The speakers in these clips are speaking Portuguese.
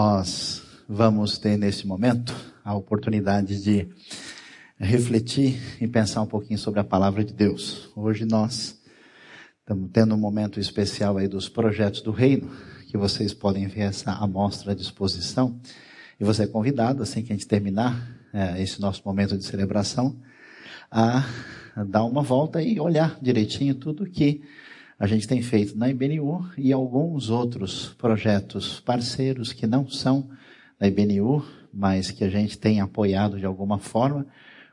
Nós vamos ter nesse momento a oportunidade de refletir e pensar um pouquinho sobre a palavra de Deus. Hoje nós estamos tendo um momento especial aí dos projetos do reino, que vocês podem ver essa amostra à disposição. E você é convidado, assim que a gente terminar é, esse nosso momento de celebração, a dar uma volta e olhar direitinho tudo que a gente tem feito na IBNU e alguns outros projetos parceiros que não são da IBNU, mas que a gente tem apoiado de alguma forma,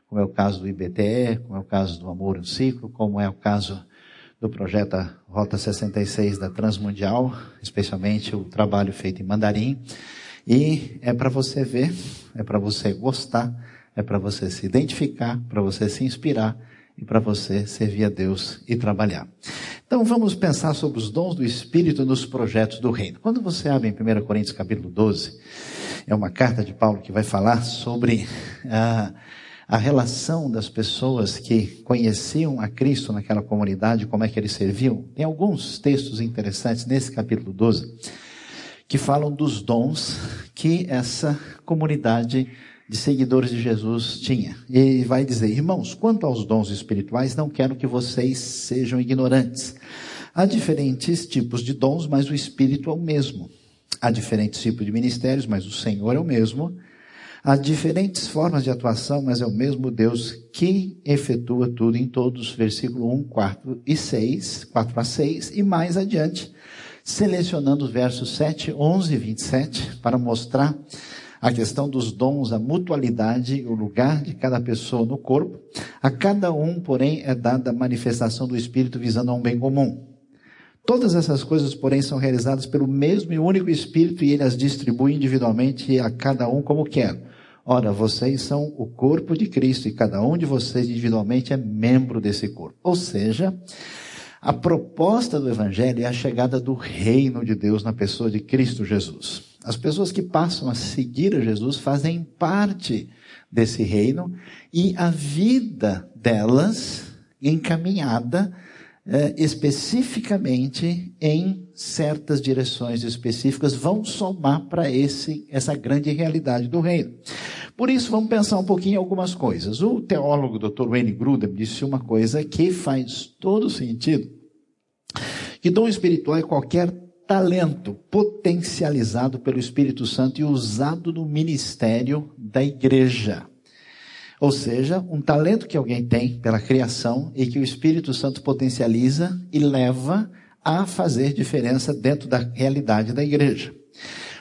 como é o caso do IBTE, como é o caso do Amor no Ciclo, como é o caso do projeto Rota 66 da Transmundial, especialmente o trabalho feito em mandarim. E é para você ver, é para você gostar, é para você se identificar, para você se inspirar e para você servir a Deus e trabalhar. Então vamos pensar sobre os dons do Espírito nos projetos do reino. Quando você abre em 1 Coríntios capítulo 12, é uma carta de Paulo que vai falar sobre a, a relação das pessoas que conheciam a Cristo naquela comunidade, como é que eles serviam. Tem alguns textos interessantes nesse capítulo 12 que falam dos dons que essa comunidade de seguidores de Jesus tinha. E vai dizer, irmãos, quanto aos dons espirituais, não quero que vocês sejam ignorantes. Há diferentes tipos de dons, mas o Espírito é o mesmo. Há diferentes tipos de ministérios, mas o Senhor é o mesmo. Há diferentes formas de atuação, mas é o mesmo Deus que efetua tudo em todos. Versículo 1, 4 e 6, 4 a 6, e mais adiante, selecionando os versos 7, 11 e 27, para mostrar a questão dos dons, a mutualidade, o lugar de cada pessoa no corpo. A cada um, porém, é dada a manifestação do Espírito visando a um bem comum. Todas essas coisas, porém, são realizadas pelo mesmo e único Espírito e ele as distribui individualmente a cada um como quer. Ora, vocês são o corpo de Cristo e cada um de vocês individualmente é membro desse corpo. Ou seja, a proposta do Evangelho é a chegada do reino de Deus na pessoa de Cristo Jesus. As pessoas que passam a seguir a Jesus fazem parte desse reino e a vida delas encaminhada eh, especificamente em certas direções específicas vão somar para esse essa grande realidade do reino. Por isso vamos pensar um pouquinho em algumas coisas. O teólogo Dr. Wayne Grudem disse uma coisa que faz todo sentido. Que dom espiritual é qualquer talento potencializado pelo Espírito Santo e usado no ministério da igreja. Ou seja, um talento que alguém tem pela criação e que o Espírito Santo potencializa e leva a fazer diferença dentro da realidade da igreja.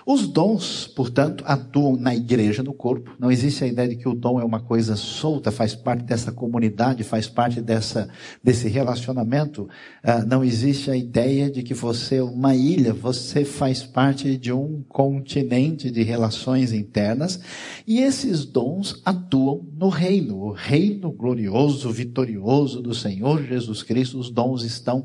Os dons, portanto, atuam na igreja, no corpo. Não existe a ideia de que o dom é uma coisa solta, faz parte dessa comunidade, faz parte dessa, desse relacionamento. Ah, não existe a ideia de que você é uma ilha, você faz parte de um continente de relações internas. E esses dons atuam no reino, o reino glorioso, vitorioso do Senhor Jesus Cristo. Os dons estão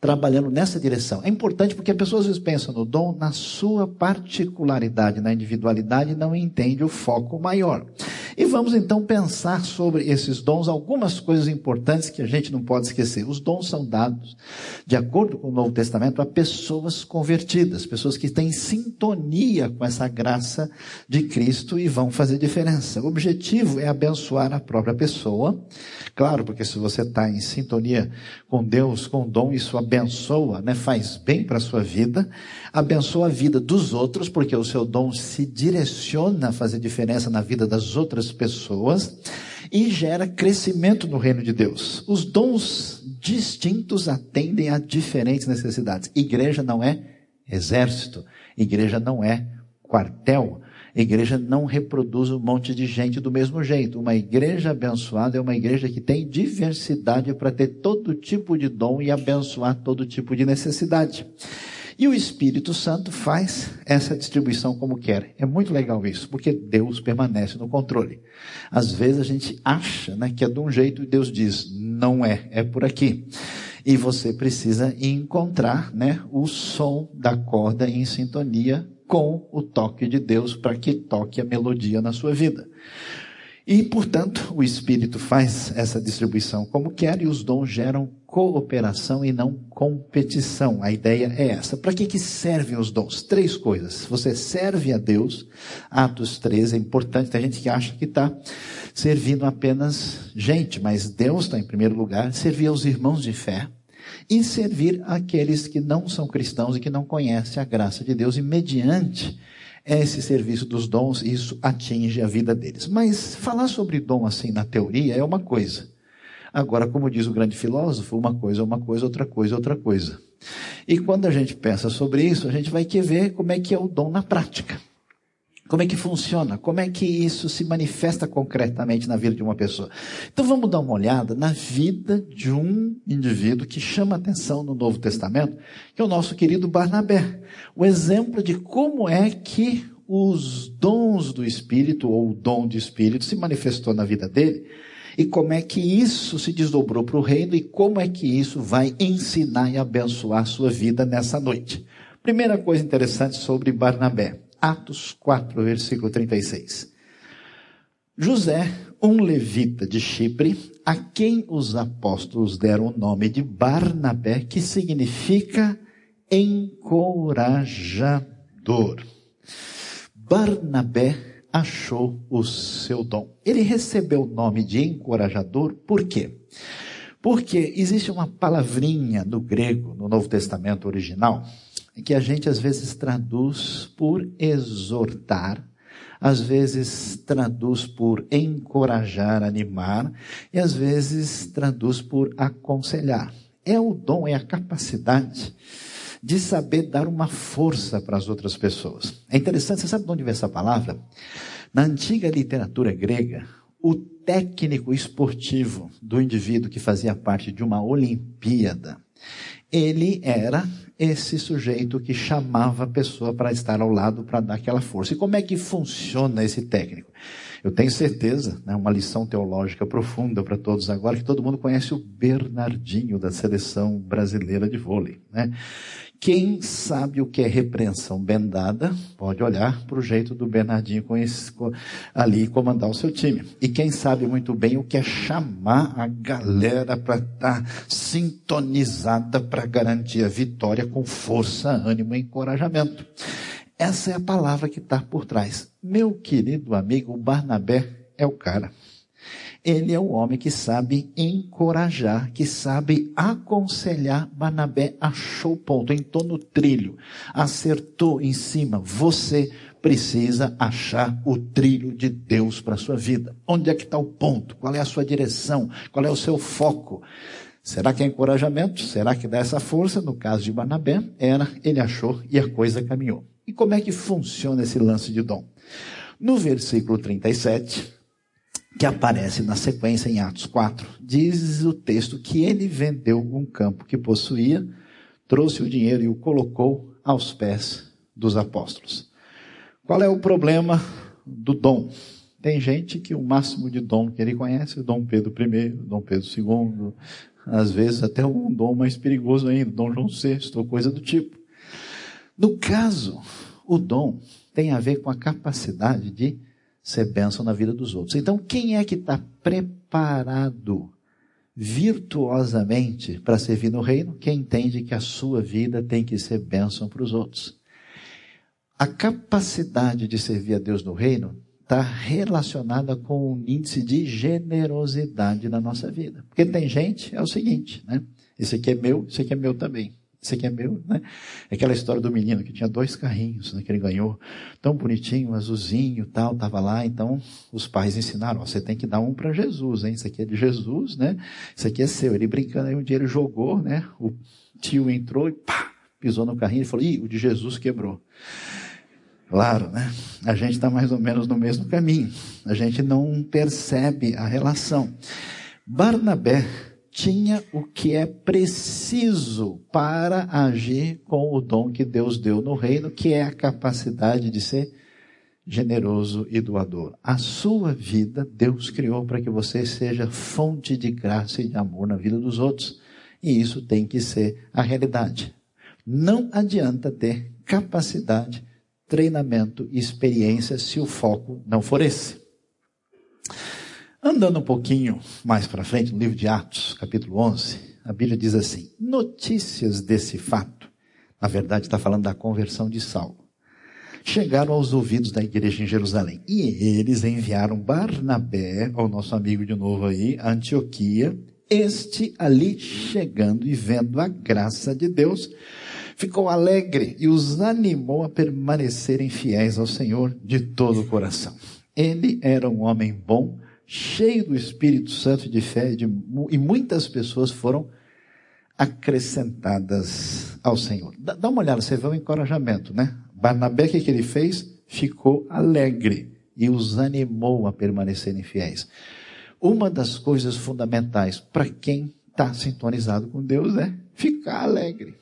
trabalhando nessa direção. É importante porque as pessoas às vezes pensam no dom na sua particularidade, na individualidade e não entende o foco maior. E vamos então pensar sobre esses dons, algumas coisas importantes que a gente não pode esquecer. Os dons são dados, de acordo com o Novo Testamento, a pessoas convertidas, pessoas que têm sintonia com essa graça de Cristo e vão fazer diferença. O objetivo é abençoar a própria pessoa. Claro, porque se você está em sintonia com Deus, com o dom, isso abençoa, né? faz bem para a sua vida, abençoa a vida dos outros, porque o seu dom se direciona a fazer diferença na vida das outras outras pessoas e gera crescimento no reino de Deus. Os dons distintos atendem a diferentes necessidades. Igreja não é exército, igreja não é quartel. Igreja não reproduz um monte de gente do mesmo jeito. Uma igreja abençoada é uma igreja que tem diversidade para ter todo tipo de dom e abençoar todo tipo de necessidade. E o Espírito Santo faz essa distribuição como quer. É muito legal isso, porque Deus permanece no controle. Às vezes a gente acha né, que é de um jeito e Deus diz, não é, é por aqui. E você precisa encontrar né, o som da corda em sintonia com o toque de Deus para que toque a melodia na sua vida. E, portanto, o Espírito faz essa distribuição como quer e os dons geram cooperação e não competição. A ideia é essa. Para que, que servem os dons? Três coisas. Você serve a Deus, Atos 13 é importante. Tem gente que acha que está servindo apenas gente, mas Deus está em primeiro lugar. Servir aos irmãos de fé e servir aqueles que não são cristãos e que não conhecem a graça de Deus e mediante esse serviço dos dons, isso atinge a vida deles. Mas falar sobre dom assim na teoria é uma coisa. Agora, como diz o grande filósofo, uma coisa é uma coisa, outra coisa é outra coisa. E quando a gente pensa sobre isso, a gente vai querer ver como é que é o dom na prática. Como é que funciona? Como é que isso se manifesta concretamente na vida de uma pessoa? Então vamos dar uma olhada na vida de um indivíduo que chama atenção no Novo Testamento, que é o nosso querido Barnabé. O exemplo de como é que os dons do Espírito, ou o dom de Espírito, se manifestou na vida dele, e como é que isso se desdobrou para o reino, e como é que isso vai ensinar e abençoar a sua vida nessa noite. Primeira coisa interessante sobre Barnabé. Atos 4, versículo 36. José, um levita de Chipre, a quem os apóstolos deram o nome de Barnabé, que significa encorajador. Barnabé achou o seu dom. Ele recebeu o nome de encorajador por quê? Porque existe uma palavrinha no grego, no Novo Testamento original, que a gente às vezes traduz por exortar, às vezes traduz por encorajar, animar, e às vezes traduz por aconselhar. É o dom, é a capacidade de saber dar uma força para as outras pessoas. É interessante, você sabe de onde vem essa palavra? Na antiga literatura grega, o técnico esportivo do indivíduo que fazia parte de uma Olimpíada, ele era esse sujeito que chamava a pessoa para estar ao lado para dar aquela força. E como é que funciona esse técnico? Eu tenho certeza, né, uma lição teológica profunda para todos agora, que todo mundo conhece o Bernardinho da seleção brasileira de vôlei. Né? Quem sabe o que é repreensão bendada, pode olhar para o jeito do Bernardinho ali comandar o seu time. E quem sabe muito bem o que é chamar a galera para estar tá sintonizada para garantir a vitória com força, ânimo e encorajamento. Essa é a palavra que está por trás. Meu querido amigo, Barnabé é o cara. Ele é o homem que sabe encorajar, que sabe aconselhar. Barnabé achou o ponto, entrou no trilho, acertou em cima. Você precisa achar o trilho de Deus para a sua vida. Onde é que está o ponto? Qual é a sua direção? Qual é o seu foco? Será que é encorajamento? Será que dá essa força? No caso de Barnabé, era, ele achou e a coisa caminhou. E como é que funciona esse lance de dom? No versículo 37, que aparece na sequência em Atos 4, diz o texto que ele vendeu um campo que possuía, trouxe o dinheiro e o colocou aos pés dos apóstolos. Qual é o problema do dom? Tem gente que o máximo de dom que ele conhece é Dom Pedro I, Dom Pedro II, às vezes até um dom mais perigoso ainda, Dom João VI, ou coisa do tipo. No caso, o dom tem a ver com a capacidade de ser bênção na vida dos outros. Então, quem é que está preparado virtuosamente para servir no reino? Quem entende que a sua vida tem que ser bênção para os outros. A capacidade de servir a Deus no reino está relacionada com um índice de generosidade na nossa vida. Porque tem gente, é o seguinte, né? Isso aqui é meu, isso aqui é meu também. Isso aqui é meu, né? É aquela história do menino que tinha dois carrinhos, né, que ele ganhou, tão bonitinho, azulzinho, tal, tava lá, então os pais ensinaram, ó, você tem que dar um para Jesus, hein? Isso aqui é de Jesus, né? Isso aqui é seu. Ele brincando, aí um dia ele jogou, né? O tio entrou e pá, pisou no carrinho e falou, ih, o de Jesus quebrou. Claro, né? A gente está mais ou menos no mesmo caminho. A gente não percebe a relação. Barnabé tinha o que é preciso para agir com o dom que Deus deu no reino, que é a capacidade de ser generoso e doador. A sua vida, Deus criou para que você seja fonte de graça e de amor na vida dos outros. E isso tem que ser a realidade. Não adianta ter capacidade, treinamento e experiência se o foco não for esse. Andando um pouquinho mais para frente, no livro de Atos, capítulo 11, a Bíblia diz assim: Notícias desse fato, na verdade está falando da conversão de Saulo, chegaram aos ouvidos da igreja em Jerusalém. E eles enviaram Barnabé, ao nosso amigo de novo aí, a Antioquia, este ali chegando e vendo a graça de Deus, ficou alegre e os animou a permanecerem fiéis ao Senhor de todo o coração. Ele era um homem bom, cheio do Espírito Santo de fé, de, e muitas pessoas foram acrescentadas ao Senhor. Dá, dá uma olhada, você vê o encorajamento, né? Barnabé, o que, que ele fez? Ficou alegre e os animou a permanecerem fiéis. Uma das coisas fundamentais para quem está sintonizado com Deus é ficar alegre.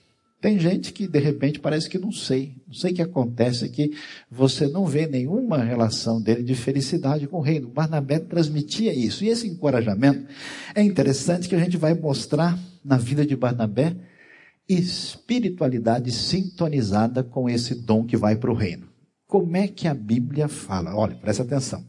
Tem gente que de repente parece que não sei, não sei o que acontece, que você não vê nenhuma relação dele de felicidade com o reino. Barnabé transmitia isso. E esse encorajamento é interessante que a gente vai mostrar na vida de Barnabé espiritualidade sintonizada com esse dom que vai para o reino. Como é que a Bíblia fala? Olha, presta atenção.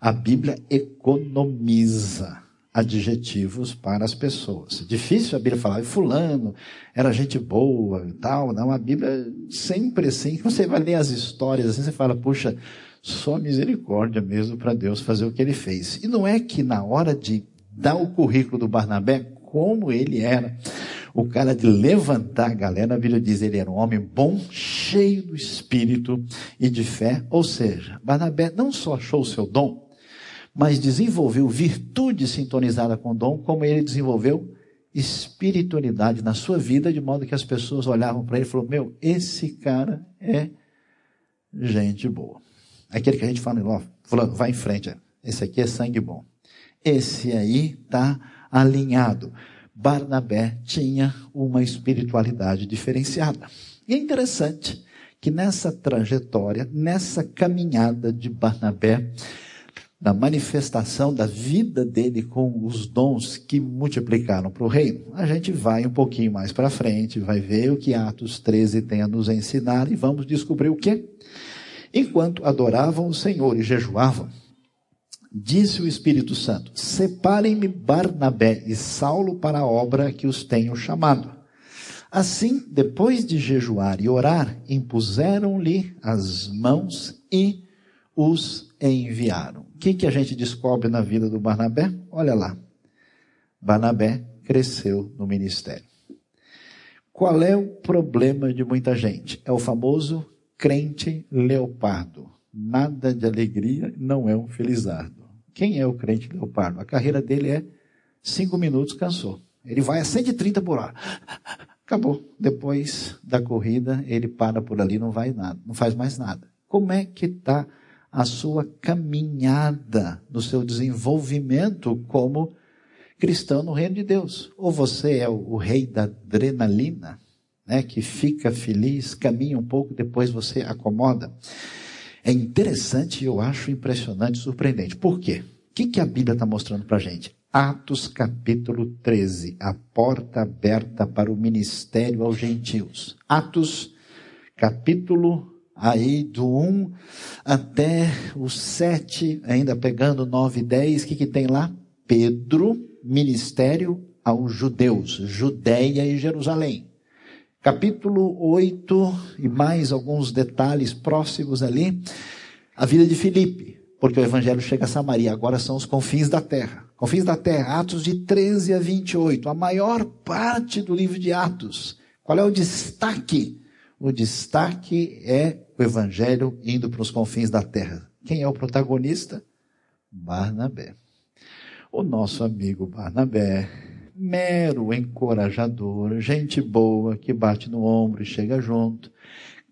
A Bíblia economiza adjetivos para as pessoas. Difícil a Bíblia falar, fulano era gente boa e tal. Não, a Bíblia sempre assim, você vai ler as histórias assim, você fala, puxa, só misericórdia mesmo para Deus fazer o que ele fez. E não é que na hora de dar o currículo do Barnabé, como ele era, o cara de levantar a galera, a Bíblia diz, ele era um homem bom, cheio do espírito e de fé. Ou seja, Barnabé não só achou o seu dom, mas desenvolveu virtude sintonizada com o dom, como ele desenvolveu espiritualidade na sua vida, de modo que as pessoas olhavam para ele e falaram: Meu, esse cara é gente boa. Aquele que a gente fala, fulano, vai em frente, esse aqui é sangue bom. Esse aí está alinhado. Barnabé tinha uma espiritualidade diferenciada. E é interessante que nessa trajetória, nessa caminhada de Barnabé, da manifestação da vida dele com os dons que multiplicaram para o reino. A gente vai um pouquinho mais para frente, vai ver o que Atos 13 tem a nos ensinar e vamos descobrir o que. Enquanto adoravam o Senhor e jejuavam, disse o Espírito Santo: Separem-me Barnabé e Saulo para a obra que os tenho chamado. Assim, depois de jejuar e orar, impuseram-lhe as mãos e os enviaram que, que a gente descobre na vida do Barnabé? Olha lá. Barnabé cresceu no ministério. Qual é o problema de muita gente? É o famoso crente leopardo. Nada de alegria, não é um felizardo. Quem é o crente leopardo? A carreira dele é cinco minutos, cansou. Ele vai a 130 por hora. Acabou. Depois da corrida, ele para por ali, não vai nada, não faz mais nada. Como é que está a sua caminhada, no seu desenvolvimento como cristão no reino de Deus. Ou você é o, rei da adrenalina, né, que fica feliz, caminha um pouco, depois você acomoda. É interessante, eu acho impressionante, surpreendente. Por quê? O que, que a Bíblia está mostrando para a gente? Atos capítulo 13, a porta aberta para o ministério aos gentios. Atos capítulo aí do 1 até o 7, ainda pegando 9 e 10, o que, que tem lá? Pedro, ministério aos judeus, Judeia e Jerusalém. Capítulo 8 e mais alguns detalhes próximos ali, a vida de Filipe, porque o evangelho chega a Samaria, agora são os confins da terra. Confins da terra, Atos de 13 a 28, a maior parte do livro de Atos. Qual é o destaque? O destaque é o evangelho indo para os confins da terra. Quem é o protagonista? Barnabé. O nosso amigo Barnabé, mero encorajador, gente boa que bate no ombro e chega junto,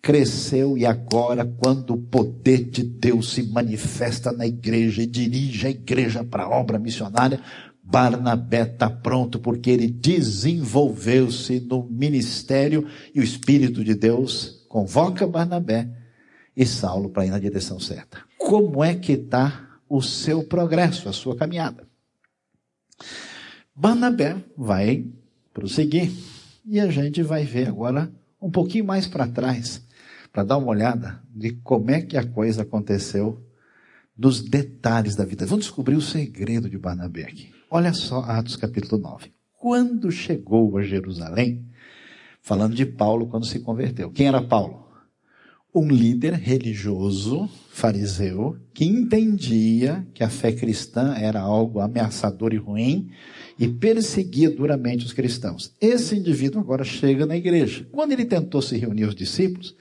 cresceu e agora, quando o poder de Deus se manifesta na igreja e dirige a igreja para a obra missionária, Barnabé está pronto porque ele desenvolveu-se no ministério e o Espírito de Deus convoca Barnabé e Saulo para ir na direção certa. Como é que está o seu progresso, a sua caminhada? Barnabé vai prosseguir e a gente vai ver agora um pouquinho mais para trás, para dar uma olhada de como é que a coisa aconteceu dos detalhes da vida. Vamos descobrir o segredo de Barnabé aqui. Olha só Atos capítulo 9. Quando chegou a Jerusalém, falando de Paulo quando se converteu. Quem era Paulo? Um líder religioso, fariseu, que entendia que a fé cristã era algo ameaçador e ruim e perseguia duramente os cristãos. Esse indivíduo agora chega na igreja. Quando ele tentou se reunir os discípulos,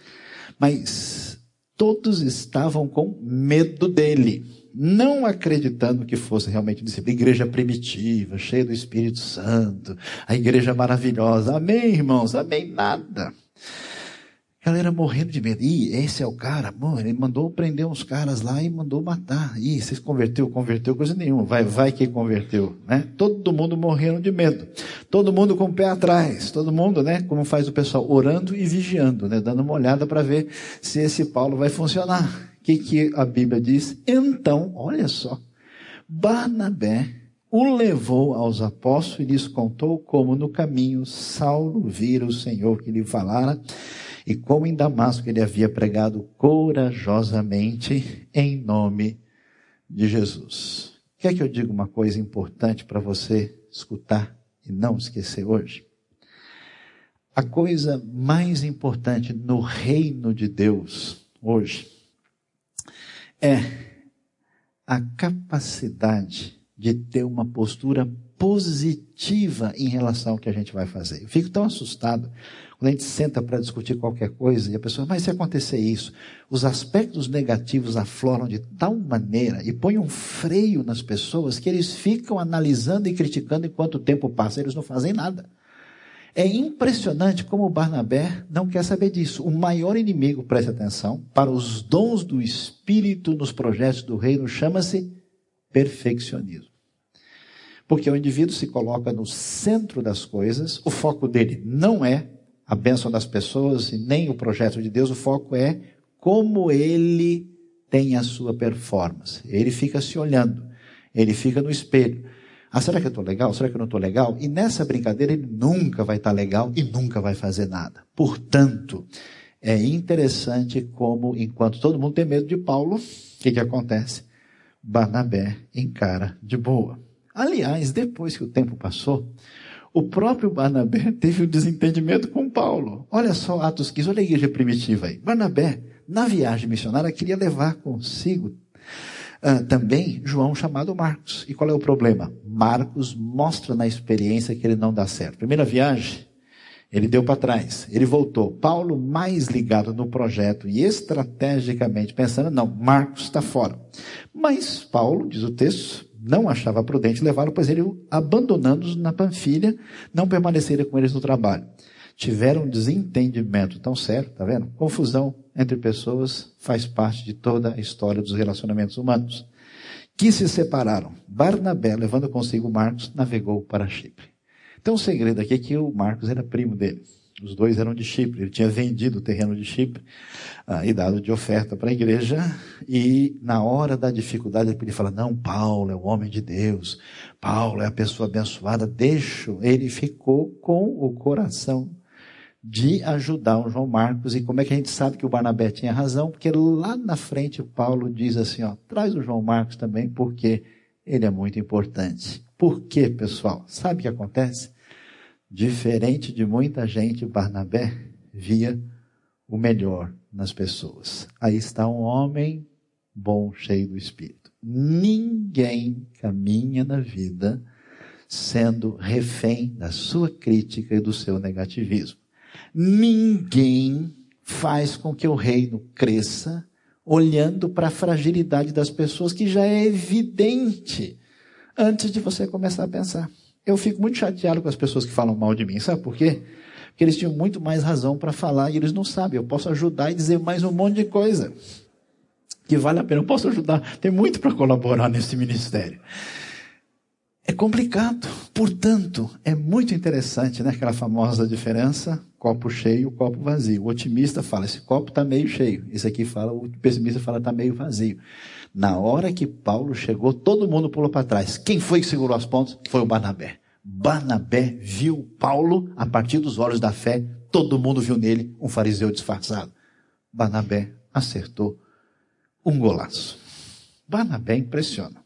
mas todos estavam com medo dele, não acreditando que fosse realmente discípulo. Igreja primitiva, cheia do Espírito Santo, a igreja maravilhosa. Amém, irmãos? Amém, nada. Galera morrendo de medo. Ih, esse é o cara. Mano, ele mandou prender uns caras lá e mandou matar. Ih, vocês converteu, converteu, coisa nenhuma. Vai, vai que converteu, né? Todo mundo morrendo de medo. Todo mundo com o pé atrás. Todo mundo, né? Como faz o pessoal, orando e vigiando, né? Dando uma olhada para ver se esse Paulo vai funcionar. O que, que a Bíblia diz? Então, olha só. Barnabé o levou aos apóstolos e lhes contou como no caminho Saulo vira o Senhor que lhe falara e como em Damasco ele havia pregado corajosamente em nome de Jesus. Quer que eu diga uma coisa importante para você escutar e não esquecer hoje? A coisa mais importante no reino de Deus hoje é a capacidade de ter uma postura positiva em relação ao que a gente vai fazer. Eu fico tão assustado quando a gente senta para discutir qualquer coisa e a pessoa, mas se acontecer isso, os aspectos negativos afloram de tal maneira e põem um freio nas pessoas que eles ficam analisando e criticando enquanto o tempo passa, eles não fazem nada. É impressionante como Barnabé não quer saber disso. O maior inimigo, preste atenção, para os dons do Espírito nos projetos do reino chama-se perfeccionismo. Porque o indivíduo se coloca no centro das coisas, o foco dele não é a bênção das pessoas e nem o projeto de Deus, o foco é como ele tem a sua performance. Ele fica se olhando, ele fica no espelho. Ah, será que eu estou legal? Será que eu não estou legal? E nessa brincadeira ele nunca vai estar tá legal e nunca vai fazer nada. Portanto, é interessante como, enquanto todo mundo tem medo de Paulo, o que, que acontece? Barnabé encara de boa. Aliás, depois que o tempo passou, o próprio Barnabé teve um desentendimento com Paulo. Olha só Atos 15, olha a igreja primitiva aí. Barnabé, na viagem missionária, queria levar consigo uh, também João chamado Marcos. E qual é o problema? Marcos mostra na experiência que ele não dá certo. Primeira viagem, ele deu para trás, ele voltou. Paulo, mais ligado no projeto e estrategicamente pensando, não, Marcos está fora. Mas Paulo, diz o texto, não achava prudente levá-lo, pois ele, abandonando-os na Panfilha, não permaneceria com eles no trabalho. Tiveram um desentendimento tão sério, tá vendo? Confusão entre pessoas faz parte de toda a história dos relacionamentos humanos. Que se separaram. Barnabé, levando consigo Marcos, navegou para Chipre. Então o segredo aqui é que o Marcos era primo dele. Os dois eram de Chipre. Ele tinha vendido o terreno de Chipre ah, e dado de oferta para a igreja. E na hora da dificuldade, ele fala: Não, Paulo é o homem de Deus. Paulo é a pessoa abençoada. Deixo. Ele ficou com o coração de ajudar o João Marcos. E como é que a gente sabe que o Barnabé tinha razão? Porque lá na frente o Paulo diz assim: ó, traz o João Marcos também, porque ele é muito importante. Por quê, pessoal? Sabe o que acontece? Diferente de muita gente, Barnabé via o melhor nas pessoas. Aí está um homem bom, cheio do Espírito. Ninguém caminha na vida sendo refém da sua crítica e do seu negativismo. Ninguém faz com que o reino cresça olhando para a fragilidade das pessoas que já é evidente antes de você começar a pensar. Eu fico muito chateado com as pessoas que falam mal de mim, sabe por quê? Porque eles tinham muito mais razão para falar e eles não sabem. Eu posso ajudar e dizer mais um monte de coisa que vale a pena. Eu posso ajudar, tem muito para colaborar nesse ministério. É complicado, portanto, é muito interessante, né? Aquela famosa diferença, copo cheio, copo vazio. O otimista fala, esse copo está meio cheio. Esse aqui fala, o pessimista fala, está meio vazio. Na hora que Paulo chegou, todo mundo pulou para trás. Quem foi que segurou as pontas? Foi o Barnabé. Barnabé viu Paulo a partir dos olhos da fé. Todo mundo viu nele um fariseu disfarçado. Barnabé acertou um golaço. Barnabé impressiona.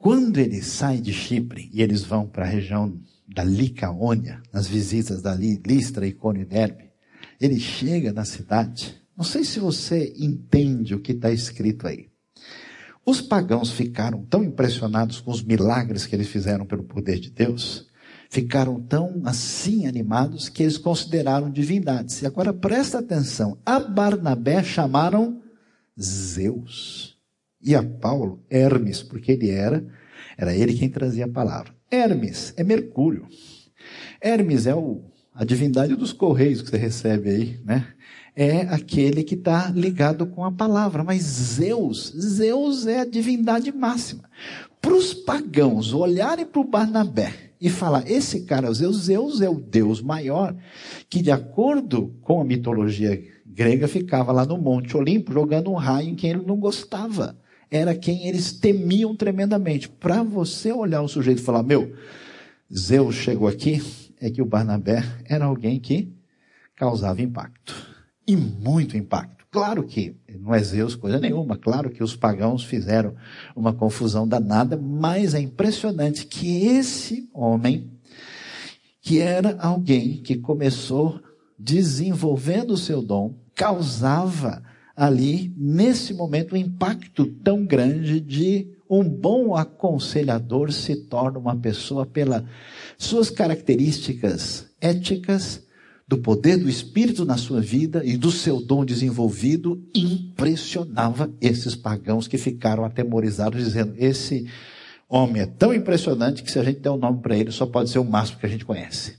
Quando ele sai de Chipre e eles vão para a região da Licaônia, nas visitas da Listra, e Derbe, ele chega na cidade. Não sei se você entende o que está escrito aí. Os pagãos ficaram tão impressionados com os milagres que eles fizeram pelo poder de Deus, ficaram tão assim animados que eles consideraram divindades. E agora presta atenção: a Barnabé chamaram Zeus e a Paulo Hermes, porque ele era, era ele quem trazia a palavra. Hermes é Mercúrio. Hermes é o, a divindade dos correios que você recebe aí, né? É aquele que está ligado com a palavra. Mas Zeus, Zeus é a divindade máxima. Para os pagãos olharem para o Barnabé e falar, esse cara é Zeus, Zeus é o Deus maior, que de acordo com a mitologia grega ficava lá no Monte Olimpo jogando um raio em quem ele não gostava era quem eles temiam tremendamente. Para você olhar o sujeito e falar, meu, Zeus chegou aqui, é que o Barnabé era alguém que causava impacto. E muito impacto. Claro que não é Zeus coisa nenhuma, claro que os pagãos fizeram uma confusão danada, mas é impressionante que esse homem, que era alguém que começou desenvolvendo o seu dom, causava ali, nesse momento, um impacto tão grande de um bom aconselhador se torna uma pessoa pelas suas características éticas, do poder do Espírito na sua vida e do seu dom desenvolvido, impressionava esses pagãos que ficaram atemorizados, dizendo: esse homem é tão impressionante que se a gente der o um nome para ele, só pode ser o máximo que a gente conhece.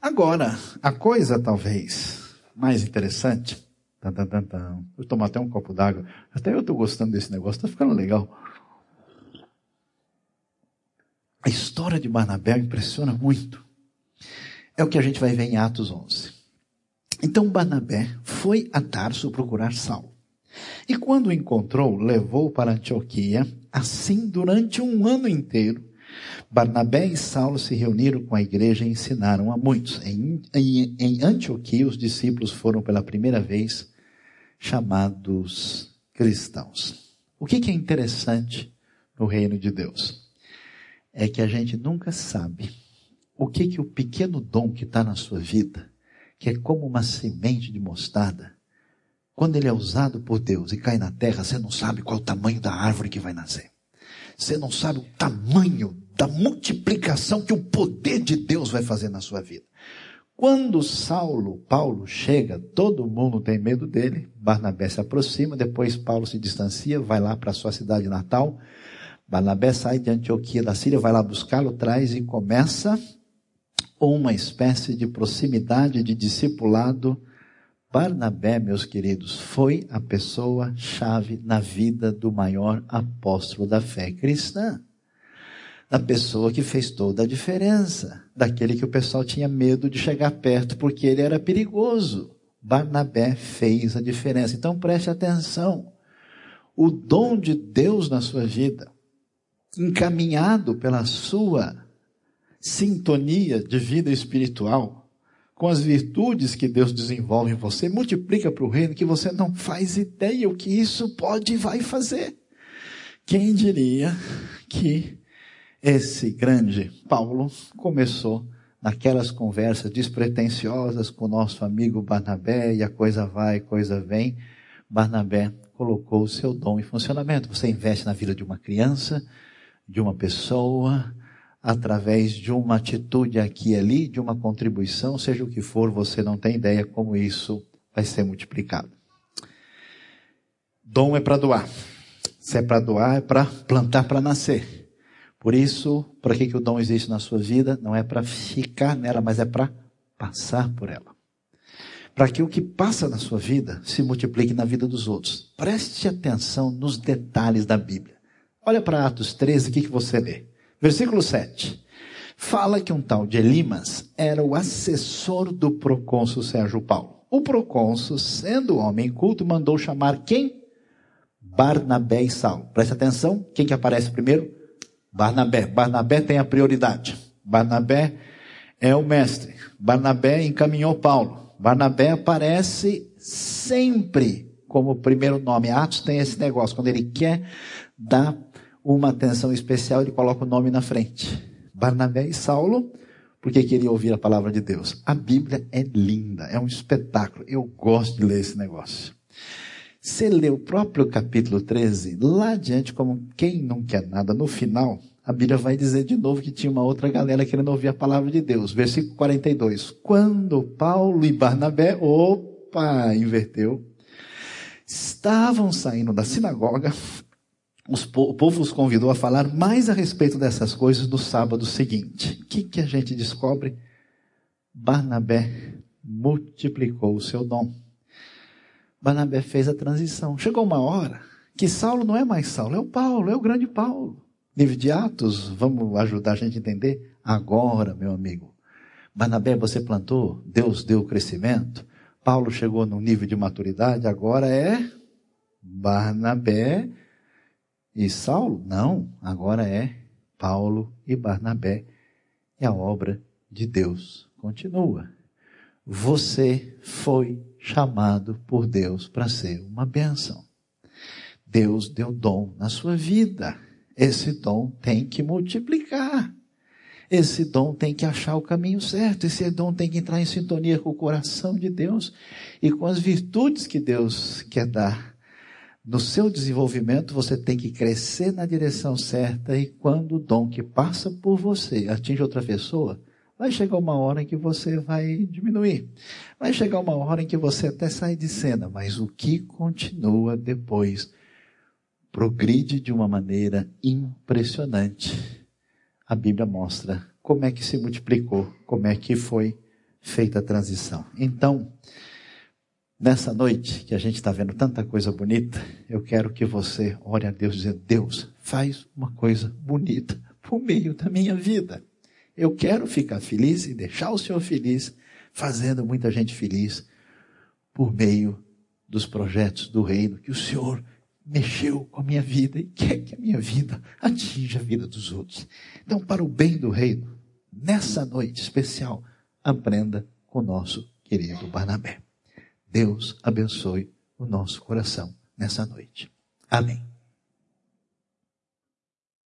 Agora, a coisa talvez mais interessante. Vou tomar até um copo d'água. Até eu estou gostando desse negócio, está ficando legal. A história de Barnabé impressiona muito. É o que a gente vai ver em Atos 11. Então Barnabé foi a Tarso procurar Saulo. E quando o encontrou, levou para Antioquia. Assim, durante um ano inteiro, Barnabé e Saulo se reuniram com a igreja e ensinaram a muitos. Em, em, em Antioquia, os discípulos foram pela primeira vez chamados cristãos. O que, que é interessante no reino de Deus? É que a gente nunca sabe o que, que o pequeno dom que está na sua vida, que é como uma semente de mostarda, quando ele é usado por Deus e cai na terra, você não sabe qual o tamanho da árvore que vai nascer. Você não sabe o tamanho da multiplicação que o poder de Deus vai fazer na sua vida. Quando Saulo, Paulo chega, todo mundo tem medo dele. Barnabé se aproxima, depois Paulo se distancia, vai lá para sua cidade natal. Barnabé sai de Antioquia da Síria, vai lá buscá-lo, traz e começa uma espécie de proximidade, de discipulado. Barnabé, meus queridos, foi a pessoa chave na vida do maior apóstolo da fé cristã da pessoa que fez toda a diferença, daquele que o pessoal tinha medo de chegar perto porque ele era perigoso. Barnabé fez a diferença. Então preste atenção. O dom de Deus na sua vida, encaminhado pela sua sintonia de vida espiritual, com as virtudes que Deus desenvolve em você, multiplica para o reino que você não faz ideia o que isso pode e vai fazer. Quem diria que esse grande Paulo começou naquelas conversas despretensiosas com o nosso amigo Barnabé e a coisa vai, coisa vem. Barnabé colocou o seu dom em funcionamento. Você investe na vida de uma criança, de uma pessoa, através de uma atitude aqui e ali, de uma contribuição, seja o que for, você não tem ideia como isso vai ser multiplicado. Dom é para doar. Se é para doar, é para plantar para nascer. Por isso, para que, que o dom existe na sua vida? Não é para ficar nela, mas é para passar por ela. Para que o que passa na sua vida se multiplique na vida dos outros. Preste atenção nos detalhes da Bíblia. Olha para Atos 13, o que, que você lê? Versículo 7. Fala que um tal de Elimas era o assessor do procônsul Sérgio Paulo. O procônsul, sendo homem culto, mandou chamar quem? Barnabé e Saulo. Preste atenção, quem que aparece primeiro? Barnabé. Barnabé tem a prioridade. Barnabé é o mestre. Barnabé encaminhou Paulo. Barnabé aparece sempre como primeiro nome. Atos tem esse negócio, quando ele quer dar uma atenção especial, ele coloca o nome na frente. Barnabé e Saulo, porque queria ouvir a palavra de Deus. A Bíblia é linda, é um espetáculo. Eu gosto de ler esse negócio. Você lê o próprio capítulo 13, lá adiante, como quem não quer nada, no final, a Bíblia vai dizer de novo que tinha uma outra galera querendo ouvir a palavra de Deus. Versículo 42. Quando Paulo e Barnabé, opa, inverteu, estavam saindo da sinagoga, o povo os convidou a falar mais a respeito dessas coisas no sábado seguinte. O que, que a gente descobre? Barnabé multiplicou o seu dom. Barnabé fez a transição. Chegou uma hora que Saulo não é mais Saulo, é o Paulo, é o grande Paulo. Livro de Atos, vamos ajudar a gente a entender? Agora, meu amigo. Barnabé, você plantou, Deus deu crescimento. Paulo chegou num nível de maturidade, agora é Barnabé e Saulo? Não, agora é Paulo e Barnabé. E a obra de Deus continua. Você foi chamado por Deus para ser uma bênção. Deus deu dom na sua vida. Esse dom tem que multiplicar. Esse dom tem que achar o caminho certo. Esse dom tem que entrar em sintonia com o coração de Deus e com as virtudes que Deus quer dar no seu desenvolvimento, você tem que crescer na direção certa e quando o dom que passa por você atinge outra pessoa, vai chegar uma hora em que você vai diminuir. Vai chegar uma hora em que você até sai de cena, mas o que continua depois progride de uma maneira impressionante. A Bíblia mostra como é que se multiplicou, como é que foi feita a transição. Então, Nessa noite que a gente está vendo tanta coisa bonita, eu quero que você ore a Deus dizendo: Deus, faz uma coisa bonita por meio da minha vida. Eu quero ficar feliz e deixar o Senhor feliz, fazendo muita gente feliz por meio dos projetos do reino que o Senhor mexeu com a minha vida e quer que a minha vida atinja a vida dos outros. Então, para o bem do reino, nessa noite especial, aprenda com o nosso querido Barnabé. Deus abençoe o nosso coração nessa noite. Amém.